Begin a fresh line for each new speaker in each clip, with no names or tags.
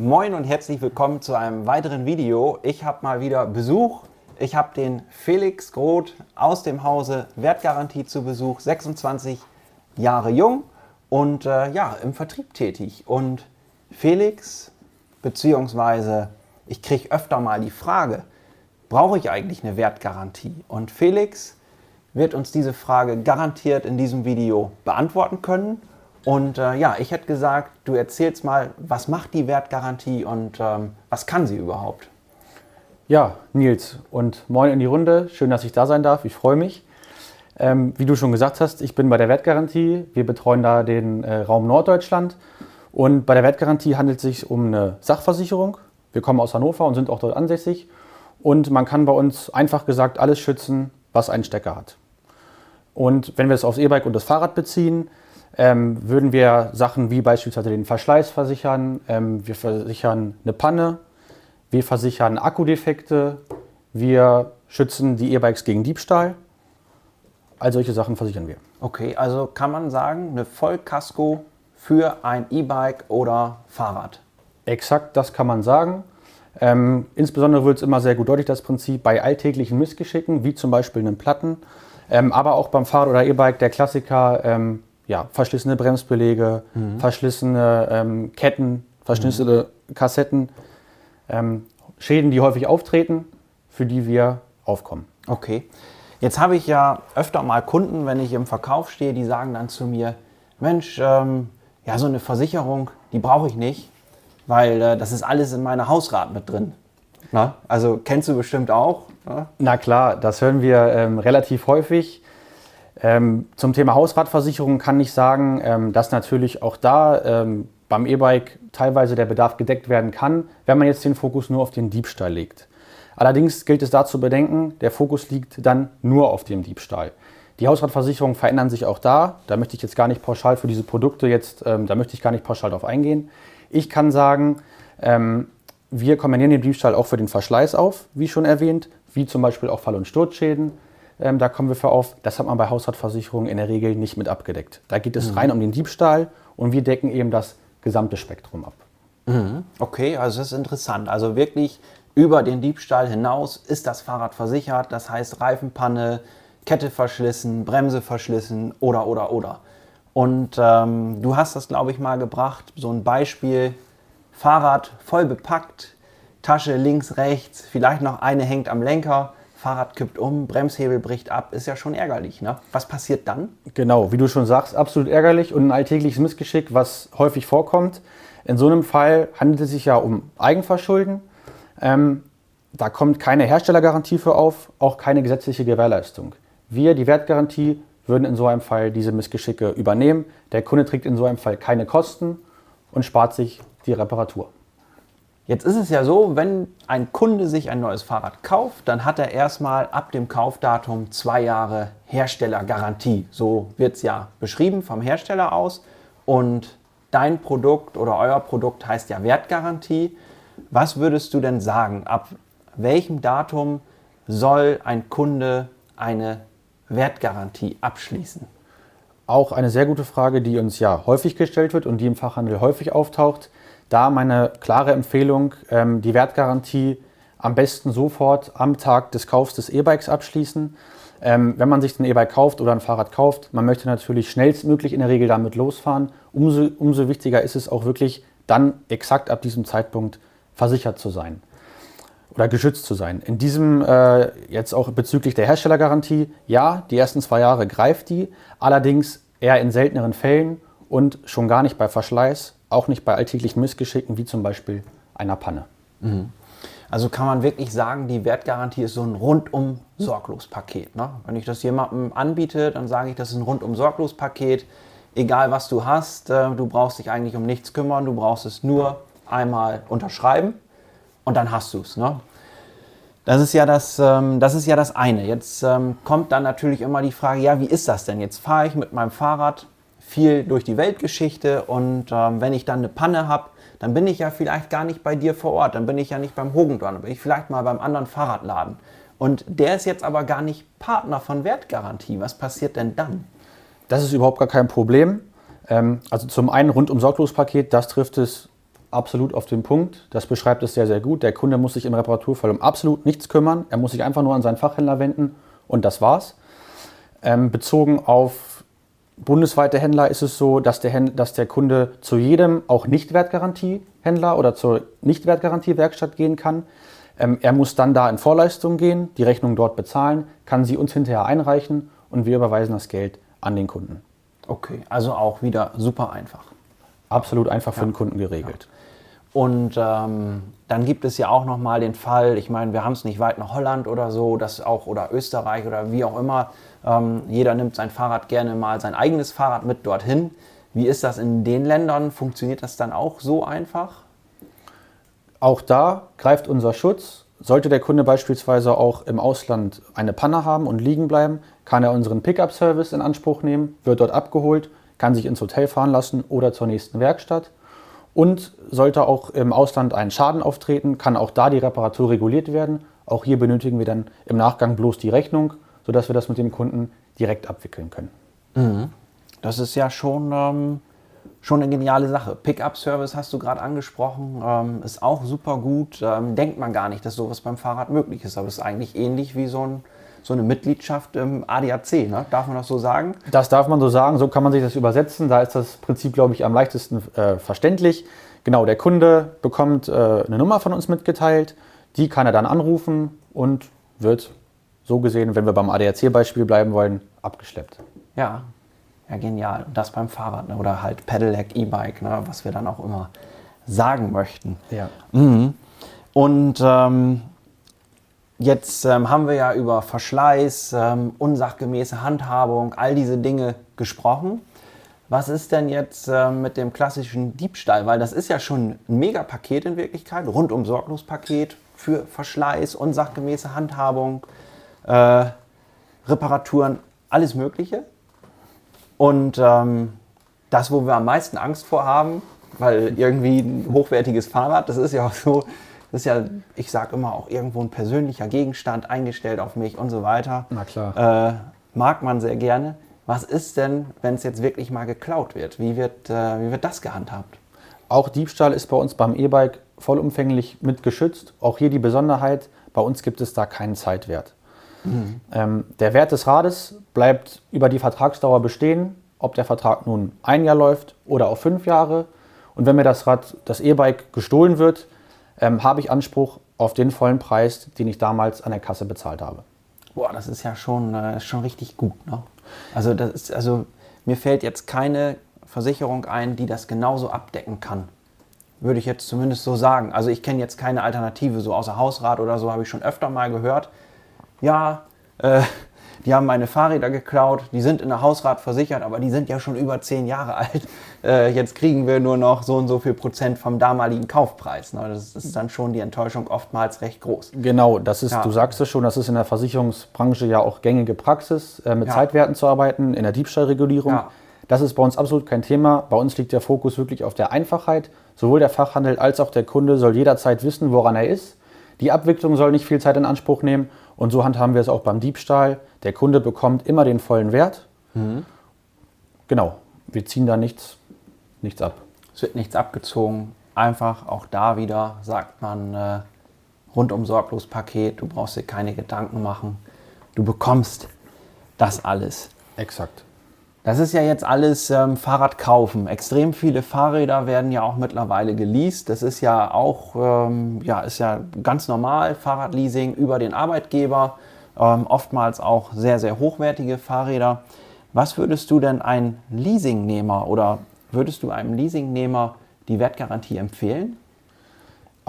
Moin und herzlich willkommen zu einem weiteren Video. Ich habe mal wieder Besuch. Ich habe den Felix Groth aus dem Hause Wertgarantie zu Besuch, 26 Jahre jung und äh, ja, im Vertrieb tätig. Und Felix, beziehungsweise ich kriege öfter mal die Frage, brauche ich eigentlich eine Wertgarantie? Und Felix wird uns diese Frage garantiert in diesem Video beantworten können. Und äh, ja, ich hätte gesagt, du erzählst mal, was macht die Wertgarantie und ähm, was kann sie überhaupt?
Ja, Nils und moin in die Runde. Schön, dass ich da sein darf. Ich freue mich. Ähm, wie du schon gesagt hast, ich bin bei der Wertgarantie. Wir betreuen da den äh, Raum Norddeutschland. Und bei der Wertgarantie handelt es sich um eine Sachversicherung. Wir kommen aus Hannover und sind auch dort ansässig. Und man kann bei uns einfach gesagt alles schützen, was einen Stecker hat. Und wenn wir es aufs E-Bike und das Fahrrad beziehen, ähm, würden wir Sachen wie beispielsweise den Verschleiß versichern, ähm, wir versichern eine Panne, wir versichern Akkudefekte, wir schützen die E-Bikes gegen Diebstahl. All solche Sachen versichern wir.
Okay, also kann man sagen, eine Vollkasko für ein E-Bike oder Fahrrad.
Exakt, das kann man sagen. Ähm, insbesondere wird es immer sehr gut deutlich, das Prinzip bei alltäglichen Missgeschicken, wie zum Beispiel einem Platten, ähm, aber auch beim Fahrrad oder E-Bike der Klassiker, ähm, ja, verschlissene Bremsbeläge, mhm. verschlissene ähm, Ketten, verschlissene mhm. Kassetten, ähm, Schäden, die häufig auftreten, für die wir aufkommen.
Okay. Jetzt habe ich ja öfter mal Kunden, wenn ich im Verkauf stehe, die sagen dann zu mir, Mensch, ähm, ja, so eine Versicherung, die brauche ich nicht, weil äh, das ist alles in meiner Hausrat mit drin. Na? Also kennst du bestimmt auch.
Na, Na klar, das hören wir ähm, relativ häufig. Ähm, zum Thema Hausratversicherung kann ich sagen, ähm, dass natürlich auch da ähm, beim E-Bike teilweise der Bedarf gedeckt werden kann, wenn man jetzt den Fokus nur auf den Diebstahl legt. Allerdings gilt es da zu bedenken, der Fokus liegt dann nur auf dem Diebstahl. Die Hausratversicherungen verändern sich auch da. Da möchte ich jetzt gar nicht pauschal für diese Produkte jetzt, ähm, da möchte ich gar nicht pauschal darauf eingehen. Ich kann sagen, ähm, wir kombinieren den Diebstahl auch für den Verschleiß auf, wie schon erwähnt, wie zum Beispiel auch Fall- und Sturzschäden. Ähm, da kommen wir für auf. Das hat man bei Hausratversicherungen in der Regel nicht mit abgedeckt. Da geht es mhm. rein um den Diebstahl und wir decken eben das gesamte Spektrum ab.
Mhm. Okay, also das ist interessant. Also wirklich über den Diebstahl hinaus ist das Fahrrad versichert. Das heißt Reifenpanne, Kette verschlissen, Bremse verschlissen oder oder oder. Und ähm, du hast das, glaube ich, mal gebracht, so ein Beispiel, Fahrrad voll bepackt, Tasche links, rechts, vielleicht noch eine hängt am Lenker, Fahrrad kippt um, Bremshebel bricht ab, ist ja schon ärgerlich. Ne? Was passiert dann?
Genau, wie du schon sagst, absolut ärgerlich und ein alltägliches Missgeschick, was häufig vorkommt. In so einem Fall handelt es sich ja um Eigenverschulden. Ähm, da kommt keine Herstellergarantie für auf, auch keine gesetzliche Gewährleistung. Wir, die Wertgarantie, würden in so einem Fall diese Missgeschicke übernehmen. Der Kunde trägt in so einem Fall keine Kosten und spart sich die Reparatur.
Jetzt ist es ja so, wenn ein Kunde sich ein neues Fahrrad kauft, dann hat er erstmal ab dem Kaufdatum zwei Jahre Herstellergarantie. So wird es ja beschrieben vom Hersteller aus. Und dein Produkt oder euer Produkt heißt ja Wertgarantie. Was würdest du denn sagen? Ab welchem Datum soll ein Kunde eine Wertgarantie abschließen?
Auch eine sehr gute Frage, die uns ja häufig gestellt wird und die im Fachhandel häufig auftaucht. Da meine klare Empfehlung, ähm, die Wertgarantie am besten sofort am Tag des Kaufs des E-Bikes abschließen. Ähm, wenn man sich ein E-Bike kauft oder ein Fahrrad kauft, man möchte natürlich schnellstmöglich in der Regel damit losfahren. Umso, umso wichtiger ist es auch wirklich, dann exakt ab diesem Zeitpunkt versichert zu sein oder geschützt zu sein. In diesem äh, jetzt auch bezüglich der Herstellergarantie, ja, die ersten zwei Jahre greift die, allerdings eher in selteneren Fällen und schon gar nicht bei Verschleiß, auch nicht bei alltäglichen Missgeschicken wie zum Beispiel einer Panne.
Mhm. Also kann man wirklich sagen, die Wertgarantie ist so ein rundum sorglos Paket. Ne? Wenn ich das jemandem anbiete, dann sage ich, das ist ein rundum sorglos Paket. Egal was du hast, äh, du brauchst dich eigentlich um nichts kümmern, du brauchst es nur einmal unterschreiben und dann hast du es. Ne? Das ist ja das, ähm, das ist ja das eine. Jetzt ähm, kommt dann natürlich immer die Frage, ja, wie ist das denn? Jetzt fahre ich mit meinem Fahrrad viel durch die Weltgeschichte und ähm, wenn ich dann eine Panne habe, dann bin ich ja vielleicht gar nicht bei dir vor Ort, dann bin ich ja nicht beim Hogendorn, dann bin ich vielleicht mal beim anderen Fahrradladen. Und der ist jetzt aber gar nicht Partner von Wertgarantie. Was passiert denn dann?
Das ist überhaupt gar kein Problem. Ähm, also zum einen rund um Sorglospaket, das trifft es absolut auf den Punkt. Das beschreibt es sehr, sehr gut. Der Kunde muss sich im Reparaturfall um absolut nichts kümmern. Er muss sich einfach nur an seinen Fachhändler wenden und das war's. Ähm, bezogen auf bundesweite Händler ist es so, dass der, Händler, dass der Kunde zu jedem auch Nicht-Wertgarantie-Händler oder zur Nicht-Wertgarantie-Werkstatt gehen kann. Ähm, er muss dann da in Vorleistung gehen, die Rechnung dort bezahlen, kann sie uns hinterher einreichen und wir überweisen das Geld an den Kunden.
Okay, also auch wieder super einfach.
Absolut einfach für den Kunden geregelt.
Und ähm, dann gibt es ja auch noch mal den Fall, ich meine, wir haben es nicht weit nach Holland oder so, das auch oder Österreich oder wie auch immer. Ähm, jeder nimmt sein Fahrrad gerne mal sein eigenes Fahrrad mit dorthin. Wie ist das in den Ländern? Funktioniert das dann auch so einfach?
Auch da greift unser Schutz. Sollte der Kunde beispielsweise auch im Ausland eine Panne haben und liegen bleiben, kann er unseren Pickup-Service in Anspruch nehmen, wird dort abgeholt, kann sich ins Hotel fahren lassen oder zur nächsten Werkstatt. Und sollte auch im Ausland ein Schaden auftreten, kann auch da die Reparatur reguliert werden. Auch hier benötigen wir dann im Nachgang bloß die Rechnung, sodass wir das mit dem Kunden direkt abwickeln können.
Mhm. Das ist ja schon ähm, schon eine geniale Sache. Pickup-Service hast du gerade angesprochen, ähm, ist auch super gut. Ähm, denkt man gar nicht, dass sowas beim Fahrrad möglich ist, aber es ist eigentlich ähnlich wie so, ein, so eine Mitgliedschaft im ADAC. Ne? Darf man das so sagen?
Das darf man so sagen, so kann man sich das übersetzen. Da ist das Prinzip, glaube ich, am leichtesten äh, verständlich. Genau, der Kunde bekommt äh, eine Nummer von uns mitgeteilt, die kann er dann anrufen und wird so gesehen, wenn wir beim ADAC-Beispiel bleiben wollen, abgeschleppt.
Ja, ja, genial. Und das beim Fahrrad ne? oder halt Pedelec, E-Bike, ne? was wir dann auch immer sagen möchten.
Ja.
Mhm. Und ähm, jetzt ähm, haben wir ja über Verschleiß, ähm, unsachgemäße Handhabung, all diese Dinge gesprochen. Was ist denn jetzt äh, mit dem klassischen Diebstahl? Weil das ist ja schon ein Megapaket in Wirklichkeit, rundum sorglos Paket für Verschleiß, unsachgemäße Handhabung, äh, Reparaturen, alles Mögliche. Und ähm, das, wo wir am meisten Angst vor haben, weil irgendwie ein hochwertiges Fahrrad, das ist ja auch so, das ist ja, ich sage immer, auch irgendwo ein persönlicher Gegenstand eingestellt auf mich und so weiter.
Na klar.
Äh, mag man sehr gerne. Was ist denn, wenn es jetzt wirklich mal geklaut wird? Wie wird, äh, wie wird das gehandhabt?
Auch Diebstahl ist bei uns beim E-Bike vollumfänglich mit geschützt. Auch hier die Besonderheit, bei uns gibt es da keinen Zeitwert. Mhm. Ähm, der Wert des Rades bleibt über die Vertragsdauer bestehen, ob der Vertrag nun ein Jahr läuft oder auf fünf Jahre. Und wenn mir das Rad, das E-Bike gestohlen wird, ähm, habe ich Anspruch auf den vollen Preis, den ich damals an der Kasse bezahlt habe.
Boah, das ist ja schon, äh, schon richtig gut. Ne? Also, das ist, also mir fällt jetzt keine Versicherung ein, die das genauso abdecken kann. Würde ich jetzt zumindest so sagen. Also ich kenne jetzt keine Alternative, so außer Hausrat oder so habe ich schon öfter mal gehört ja, äh, die haben meine Fahrräder geklaut, die sind in der Hausrat versichert, aber die sind ja schon über zehn Jahre alt. Äh, jetzt kriegen wir nur noch so und so viel Prozent vom damaligen Kaufpreis. Ne? Das ist dann schon die Enttäuschung oftmals recht groß.
Genau, das ist, ja. du sagst es schon, das ist in der Versicherungsbranche ja auch gängige Praxis, äh, mit ja. Zeitwerten zu arbeiten, in der Diebstahlregulierung. Ja. Das ist bei uns absolut kein Thema. Bei uns liegt der Fokus wirklich auf der Einfachheit. Sowohl der Fachhandel als auch der Kunde soll jederzeit wissen, woran er ist. Die Abwicklung soll nicht viel Zeit in Anspruch nehmen und so handhaben wir es auch beim Diebstahl. Der Kunde bekommt immer den vollen Wert. Mhm. Genau, wir ziehen da nichts, nichts ab.
Es wird nichts abgezogen. Einfach auch da wieder sagt man äh, rundum sorglos Paket. Du brauchst dir keine Gedanken machen. Du bekommst das alles.
Exakt.
Das ist ja jetzt alles ähm, Fahrrad. Extrem viele Fahrräder werden ja auch mittlerweile geleast. Das ist ja auch ähm, ja, ist ja ganz normal, Fahrradleasing über den Arbeitgeber. Ähm, oftmals auch sehr, sehr hochwertige Fahrräder. Was würdest du denn einem Leasingnehmer oder würdest du einem Leasingnehmer die Wertgarantie empfehlen?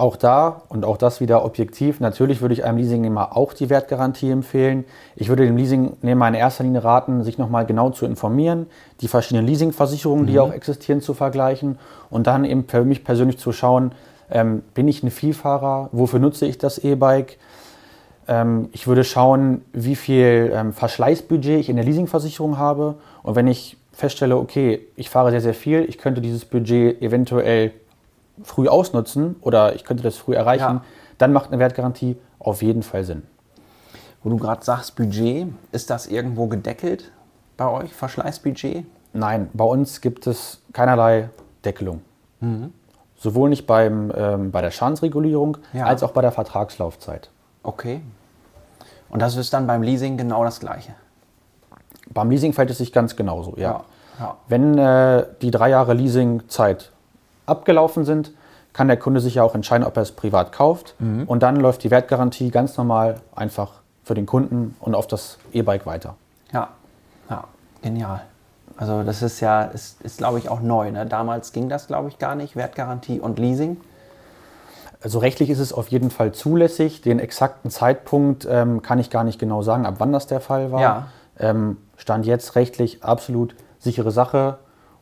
Auch da und auch das wieder objektiv. Natürlich würde ich einem Leasingnehmer auch die Wertgarantie empfehlen. Ich würde dem Leasingnehmer in erster Linie raten, sich nochmal genau zu informieren, die verschiedenen Leasingversicherungen, die mhm. auch existieren, zu vergleichen und dann eben für mich persönlich zu schauen, ähm, bin ich ein Vielfahrer, wofür nutze ich das E-Bike? Ähm, ich würde schauen, wie viel ähm, Verschleißbudget ich in der Leasingversicherung habe und wenn ich feststelle, okay, ich fahre sehr, sehr viel, ich könnte dieses Budget eventuell früh ausnutzen oder ich könnte das früh erreichen, ja. dann macht eine Wertgarantie auf jeden Fall Sinn.
Wo du gerade sagst, Budget, ist das irgendwo gedeckelt bei euch, Verschleißbudget?
Nein, bei uns gibt es keinerlei Deckelung. Mhm. sowohl nicht beim, ähm, bei der Schadensregulierung
Ja.
als auch bei der Vertragslaufzeit.
Okay. Und das ist dann beim Leasing genau das Gleiche.
Beim Leasing verhält es sich ganz genauso. Ja.
Ja.
Wenn äh, die drei Jahre Leasingzeit abgelaufen sind, kann der Kunde sich ja auch entscheiden, ob er es privat kauft.
Mhm.
Und dann läuft die Wertgarantie ganz normal einfach für den Kunden und auf das E-Bike weiter.
Ja. Ja. Genial. Also das ist ja, ist, ist glaube ich auch neu. Ne? Damals ging das, glaube ich, gar nicht. Wertgarantie und Leasing.
Also rechtlich ist es auf jeden Fall zulässig. Den exakten Zeitpunkt ähm, kann ich gar nicht genau sagen, ab wann das der Fall war.
Ja.
Ähm, stand jetzt rechtlich absolut sichere Sache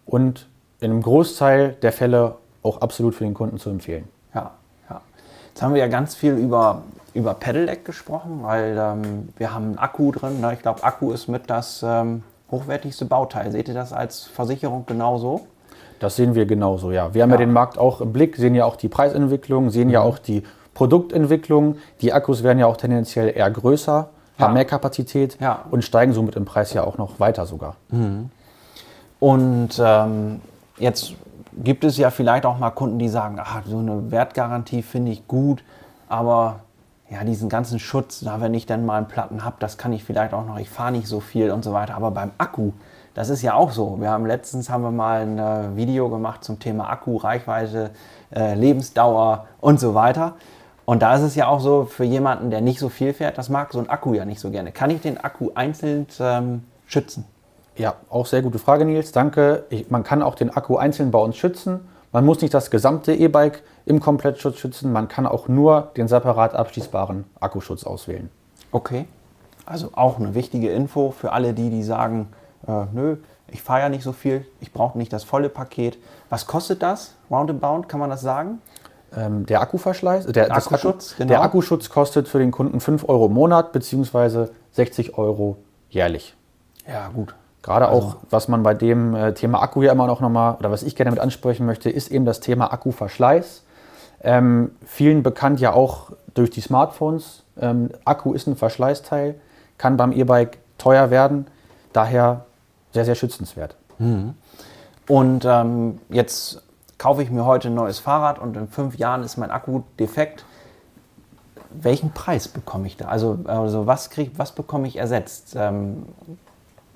und in einem Großteil der Fälle auch absolut für den Kunden zu empfehlen.
Ja, ja. Jetzt haben wir ja ganz viel über, über Pedelec gesprochen, weil ähm, wir haben einen Akku drin. Ne? Ich glaube, Akku ist mit das ähm, hochwertigste Bauteil. Seht ihr das als Versicherung genauso?
Das sehen wir genauso, ja. Wir haben ja,
Ja.
den Markt auch im Blick, sehen ja auch die Preisentwicklung, sehen ja auch die Produktentwicklung. Die Akkus werden ja auch tendenziell eher größer,
Ja.
haben mehr Kapazität
Ja.
und steigen somit im Preis ja auch noch weiter sogar.
Und ähm, jetzt gibt es ja vielleicht auch mal Kunden, die sagen, ach, so eine Wertgarantie finde ich gut, aber ja, diesen ganzen Schutz, na, wenn ich dann mal einen Platten habe, das kann ich vielleicht auch noch, ich fahre nicht so viel und so weiter. Aber beim Akku, das ist ja auch so. Wir haben letztens haben wir mal ein äh, Video gemacht zum Thema Akku, Reichweite, äh, Lebensdauer und so weiter. Und da ist es ja auch so, für jemanden, der nicht so viel fährt, das mag so ein Akku ja nicht so gerne. Kann ich den Akku einzeln ähm, schützen?
Ja, auch sehr gute Frage, Nils. Danke. Ich, man kann auch den Akku einzeln bei uns schützen. Man muss nicht das gesamte E-Bike im Komplettschutz schützen. Man kann auch nur den separat abschließbaren Akkuschutz auswählen.
Okay. Also auch eine wichtige Info für alle die, die sagen, äh, nö, ich fahre ja nicht so viel, ich brauche nicht das volle Paket. Was kostet das? Roundabout, kann man das sagen?
Ähm, der Akkuverschleiß, der,
Akkuschutz,
Akku,
genau.
der Akkuschutz kostet für den Kunden 5 Euro im Monat bzw. 60 Euro jährlich.
Ja, gut.
Gerade auch, was man bei dem äh, Thema Akku ja immer noch nochmal, oder was ich gerne mit ansprechen möchte, ist eben das Thema Akkuverschleiß. Ähm, vielen bekannt ja auch durch die Smartphones. Ähm, Akku ist ein Verschleißteil, kann beim E-Bike teuer werden, daher sehr, sehr schützenswert.
Und ähm, jetzt kaufe ich mir heute ein neues Fahrrad und in fünf Jahren ist mein Akku defekt. Welchen Preis bekomme ich da? Also, also was, krieg, was bekomme ich ersetzt? Ähm,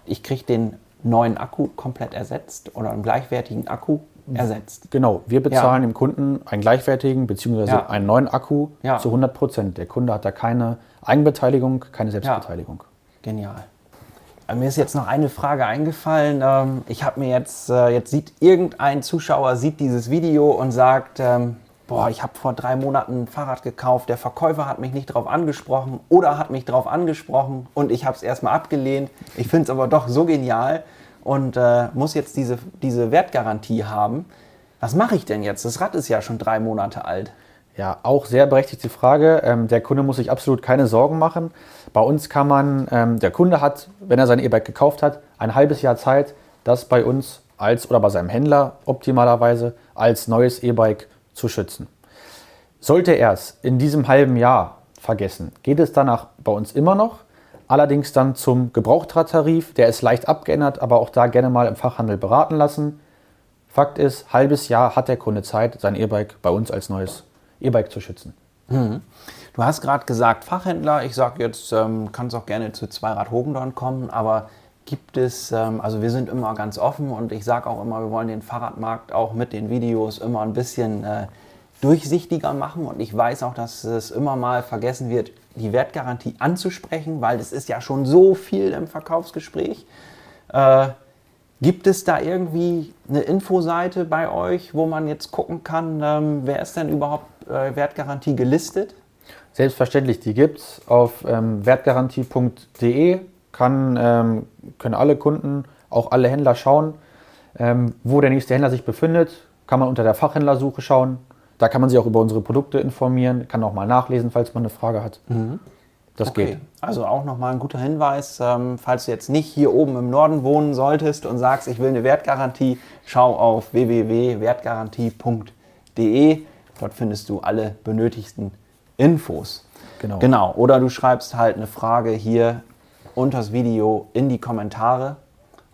ich kriege den neuen Akku komplett ersetzt oder einen gleichwertigen Akku ersetzt.
Genau, wir bezahlen dem Kunden einen gleichwertigen bzw.
Ja.
einen neuen Akku
Ja.
zu 100 Prozent. Der Kunde hat da keine Eigenbeteiligung, keine Selbstbeteiligung.
Genial. Äh, Mir ist jetzt noch eine Frage eingefallen. Ähm, Ich habe mir jetzt, äh, jetzt sieht irgendein Zuschauer sieht dieses Video und sagt, ähm, boah, ich habe vor drei Monaten ein Fahrrad gekauft, der Verkäufer hat mich nicht darauf angesprochen oder hat mich darauf angesprochen und ich habe es erstmal abgelehnt. Ich finde es aber doch so genial und äh, muss jetzt diese, diese Wertgarantie haben. Was mache ich denn jetzt? Das Rad ist ja schon drei Monate alt.
Ja, auch sehr berechtigte Frage. Ähm, der Kunde muss sich absolut keine Sorgen machen. Bei uns kann man, ähm, der Kunde hat, wenn er sein E-Bike gekauft hat, ein halbes Jahr Zeit, das bei uns als oder bei seinem Händler optimalerweise als neues E-Bike zu schützen. Sollte er es in diesem halben Jahr vergessen, geht es danach bei uns immer noch. Allerdings dann zum Gebrauchtradtarif, der ist leicht abgeändert, aber auch da gerne mal im Fachhandel beraten lassen. Fakt ist, halbes Jahr hat der Kunde Zeit, sein E-Bike bei uns als neues E-Bike zu schützen.
Du hast gerade gesagt Fachhändler. Ich sage jetzt, ähm, kannst auch gerne zu Zweirad Hogendorn kommen, aber gibt es, ähm, also wir sind immer ganz offen und ich sage auch immer, wir wollen den Fahrradmarkt auch mit den Videos immer ein bisschen äh, durchsichtiger machen und ich weiß auch, dass es immer mal vergessen wird, die Wertgarantie anzusprechen, weil es ist ja schon so viel im Verkaufsgespräch. Äh, Gibt es da irgendwie eine Infoseite bei euch, wo man jetzt gucken kann, ähm, wer ist denn überhaupt äh, Wertgarantie gelistet?
Selbstverständlich, die gibt es auf ähm, wertgarantie.de. Kann, ähm, können alle Kunden, auch alle Händler schauen, ähm, wo der nächste Händler sich befindet. Kann man unter der Fachhändlersuche schauen. Da kann man sich auch über unsere Produkte informieren, kann auch mal nachlesen, falls man eine Frage hat. Das
Okay,
geht.
also auch nochmal ein guter Hinweis, ähm, falls du jetzt nicht hier oben im Norden wohnen solltest und sagst, ich will eine Wertgarantie, schau auf www.wertgarantie.de. Dort findest du alle benötigten Infos.
Genau.
Genau, oder du schreibst halt eine Frage hier unter das Video in die Kommentare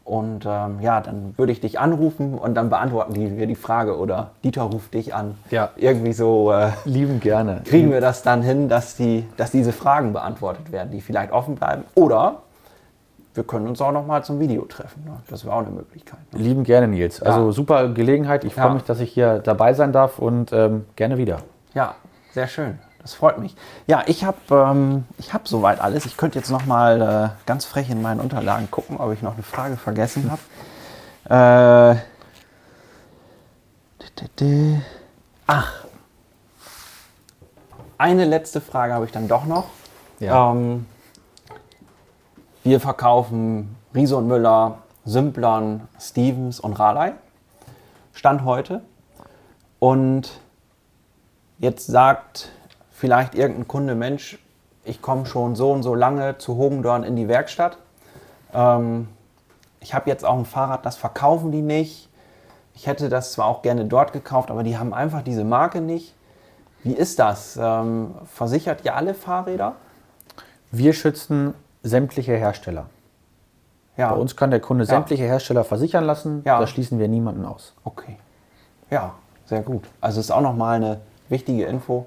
Und ähm, ja, dann würde ich dich anrufen und dann beantworten die, wir die Frage oder Dieter ruft dich an.
Ja.
Irgendwie so äh,
Lieben gerne.
kriegen wir das dann hin, dass, die, dass diese Fragen beantwortet werden, die vielleicht offen bleiben. Oder wir können uns auch noch mal zum Video treffen. Ne? Das wäre auch eine Möglichkeit. Ne?
Lieben gerne, Nils. Also
Ja.
super Gelegenheit. Ich freue
Ja.
mich, dass ich hier dabei sein darf und ähm, gerne wieder.
Ja, sehr schön. Das freut mich. Ja, ich habe ähm, ich hab soweit alles. Ich könnte jetzt noch mal äh, ganz frech in meinen Unterlagen gucken, ob ich noch eine Frage vergessen habe. Äh, ach, eine letzte Frage habe ich dann doch noch.
Ja.
Ähm, wir verkaufen Riese und Müller, Simplon, Stevens und Raleigh. Stand heute. Und jetzt sagt vielleicht irgendein Kunde, Mensch, ich komme schon so und so lange zu Hogendorn in die Werkstatt. Ähm, ich habe jetzt auch ein Fahrrad, das verkaufen die nicht. Ich hätte das zwar auch gerne dort gekauft, aber die haben einfach diese Marke nicht. Wie ist das? Ähm, versichert ihr alle Fahrräder?
Wir schützen sämtliche Hersteller.
Ja.
Bei uns kann der Kunde sämtliche Hersteller versichern lassen.
Ja.
Da schließen wir niemanden aus.
Okay. Ja, sehr gut. Also ist auch nochmal eine wichtige Info.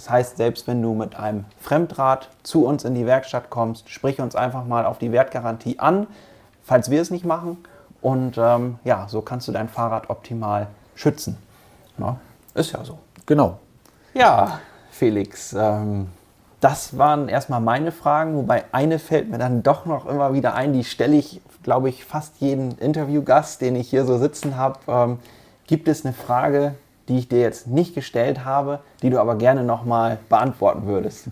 Das heißt, selbst wenn du mit einem Fremdrad zu uns in die Werkstatt kommst, sprich uns einfach mal auf die Wertgarantie an, falls wir es nicht machen. Und ähm, ja, so kannst du dein Fahrrad optimal schützen. Na, ist ja so.
Genau.
Ja, Felix, ähm, das waren erstmal meine Fragen, wobei eine fällt mir dann doch noch immer wieder ein, die stelle ich, glaube ich, fast jeden Interviewgast, den ich hier so sitzen habe. Ähm, gibt es eine Frage, die ich dir jetzt nicht gestellt habe, die du aber gerne nochmal beantworten würdest?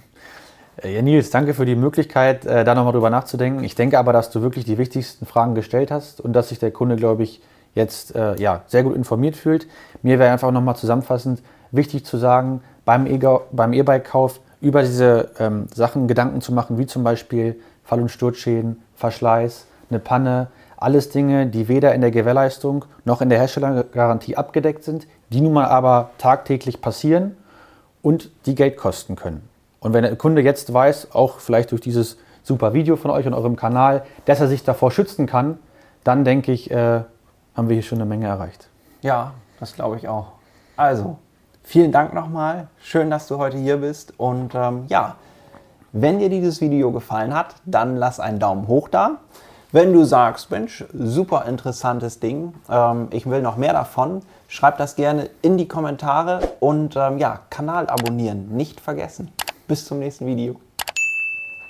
Äh, Ja, Nils, danke für die Möglichkeit, äh, da nochmal drüber nachzudenken. Ich denke aber, dass du wirklich die wichtigsten Fragen gestellt hast und dass sich der Kunde, glaube ich, jetzt äh, ja, sehr gut informiert fühlt. Mir wäre einfach nochmal zusammenfassend wichtig zu sagen, beim E-Bike-Kauf über diese ähm, Sachen Gedanken zu machen, wie zum Beispiel Fall- und Sturzschäden, Verschleiß, eine Panne, alles Dinge, die weder in der Gewährleistung noch in der Herstellergarantie abgedeckt sind, die nun mal aber tagtäglich passieren und die Geld kosten können. Und wenn der Kunde jetzt weiß, auch vielleicht durch dieses super Video von euch und eurem Kanal, dass er sich davor schützen kann, dann denke ich, äh, haben wir hier schon eine Menge erreicht.
Ja, das glaube ich auch. Also, vielen Dank nochmal. Schön, dass du heute hier bist. Und ähm, ja, wenn dir dieses Video gefallen hat, dann lass einen Daumen hoch da. Wenn du sagst, Mensch, super interessantes Ding, ähm, ich will noch mehr davon, schreib das gerne in die Kommentare und ähm, ja, Kanal abonnieren, nicht vergessen. Bis zum nächsten Video.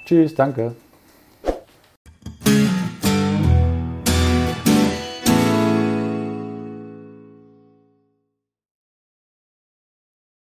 Tschüss, danke.